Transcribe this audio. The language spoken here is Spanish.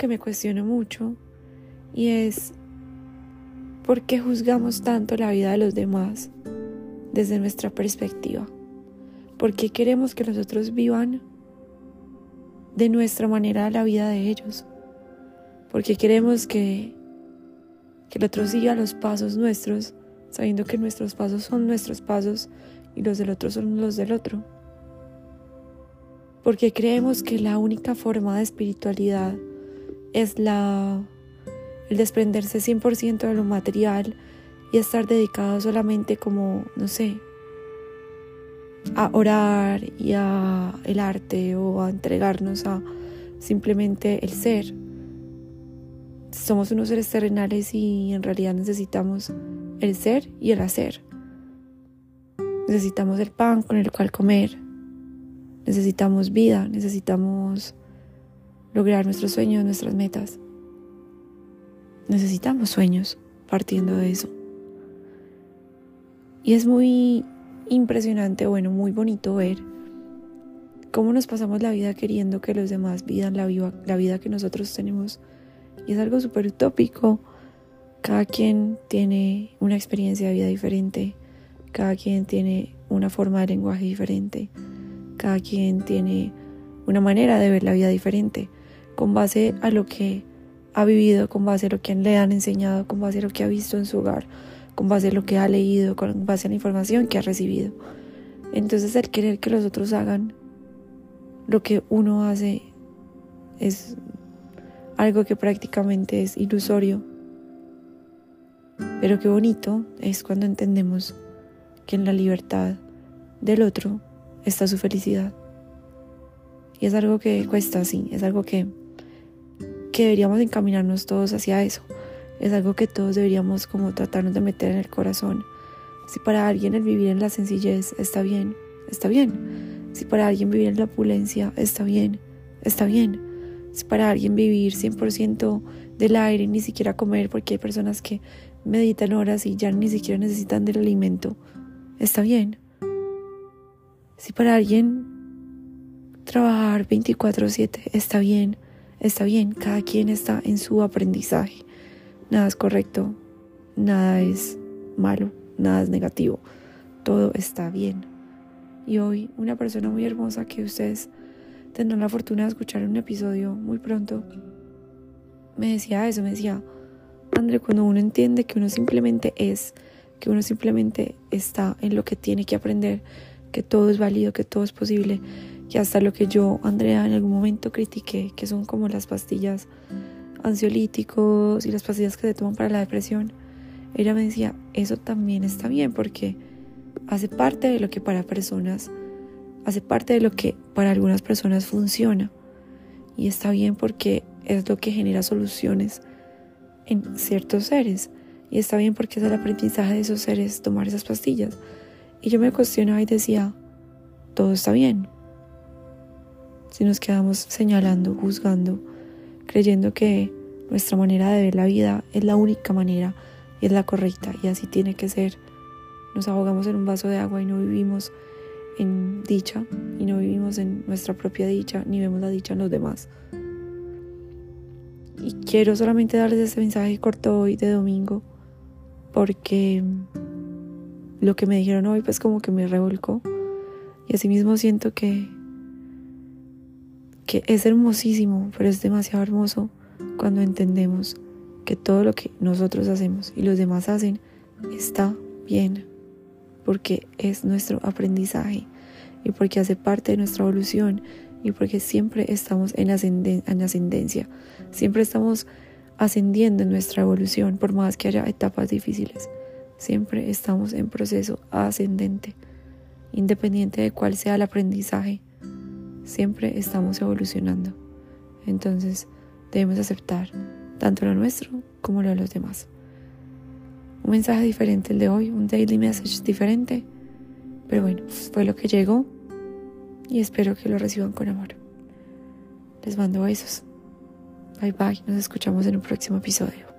que me cuestiono mucho y es ¿por qué juzgamos tanto la vida de los demás desde nuestra perspectiva? ¿Por qué queremos que los otros vivan de nuestra manera la vida de ellos? ¿Por qué queremos que, que el otro siga los pasos nuestros, sabiendo que nuestros pasos son nuestros pasos y los del otro son los del otro? Porque creemos que la única forma de espiritualidad es la, el desprenderse 100% de lo material y estar dedicado solamente como, no sé, a orar y a el arte o a entregarnos a simplemente el ser. Somos unos seres terrenales y en realidad necesitamos el ser y el hacer. Necesitamos el pan con el cual comer. Necesitamos vida, necesitamos lograr nuestros sueños, nuestras metas. Necesitamos sueños partiendo de eso. Y es muy impresionante, bueno, muy bonito ver cómo nos pasamos la vida queriendo que los demás vivan la, la vida que nosotros tenemos. Y es algo súper utópico. Cada quien tiene una experiencia de vida diferente. Cada quien tiene una forma de lenguaje diferente. Cada quien tiene una manera de ver la vida diferente con base a lo que ha vivido, con base a lo que le han enseñado, con base a lo que ha visto en su hogar, con base a lo que ha leído, con base a la información que ha recibido. Entonces el querer que los otros hagan lo que uno hace es algo que prácticamente es ilusorio. Pero qué bonito es cuando entendemos que en la libertad del otro está su felicidad. Y es algo que cuesta, sí, es algo que que deberíamos encaminarnos todos hacia eso. Es algo que todos deberíamos como tratarnos de meter en el corazón. Si para alguien el vivir en la sencillez está bien, está bien. Si para alguien vivir en la opulencia está bien, está bien. Si para alguien vivir 100% del aire y ni siquiera comer, porque hay personas que meditan horas y ya ni siquiera necesitan del alimento, está bien. Si para alguien trabajar 24/7 está bien, Está bien, cada quien está en su aprendizaje. Nada es correcto, nada es malo, nada es negativo. Todo está bien. Y hoy una persona muy hermosa que ustedes tendrán la fortuna de escuchar en un episodio muy pronto, me decía eso, me decía, André, cuando uno entiende que uno simplemente es, que uno simplemente está en lo que tiene que aprender, que todo es válido, que todo es posible, que hasta lo que yo, Andrea, en algún momento critiqué, que son como las pastillas ansiolíticos y las pastillas que se toman para la depresión, ella me decía, eso también está bien porque hace parte de lo que para personas, hace parte de lo que para algunas personas funciona. Y está bien porque es lo que genera soluciones en ciertos seres. Y está bien porque es el aprendizaje de esos seres tomar esas pastillas. Y yo me cuestionaba y decía, todo está bien, si nos quedamos señalando, juzgando, creyendo que nuestra manera de ver la vida es la única manera y es la correcta y así tiene que ser. Nos ahogamos en un vaso de agua y no vivimos en dicha y no vivimos en nuestra propia dicha ni vemos la dicha en los demás. Y quiero solamente darles este mensaje corto hoy de domingo porque lo que me dijeron hoy pues como que me revolcó y asimismo siento que es hermosísimo, pero es demasiado hermoso cuando entendemos que todo lo que nosotros hacemos y los demás hacen está bien, porque es nuestro aprendizaje y porque hace parte de nuestra evolución y porque siempre estamos en, en ascendencia, siempre estamos ascendiendo en nuestra evolución, por más que haya etapas difíciles, siempre estamos en proceso ascendente, independiente de cuál sea el aprendizaje Siempre estamos evolucionando. Entonces debemos aceptar tanto lo nuestro como lo de los demás. un mensaje diferente el de hoy, un daily message diferente. Pero bueno, fue lo que llegó y espero que lo reciban con amor. Les mando besos. Bye bye, nos escuchamos en un próximo episodio.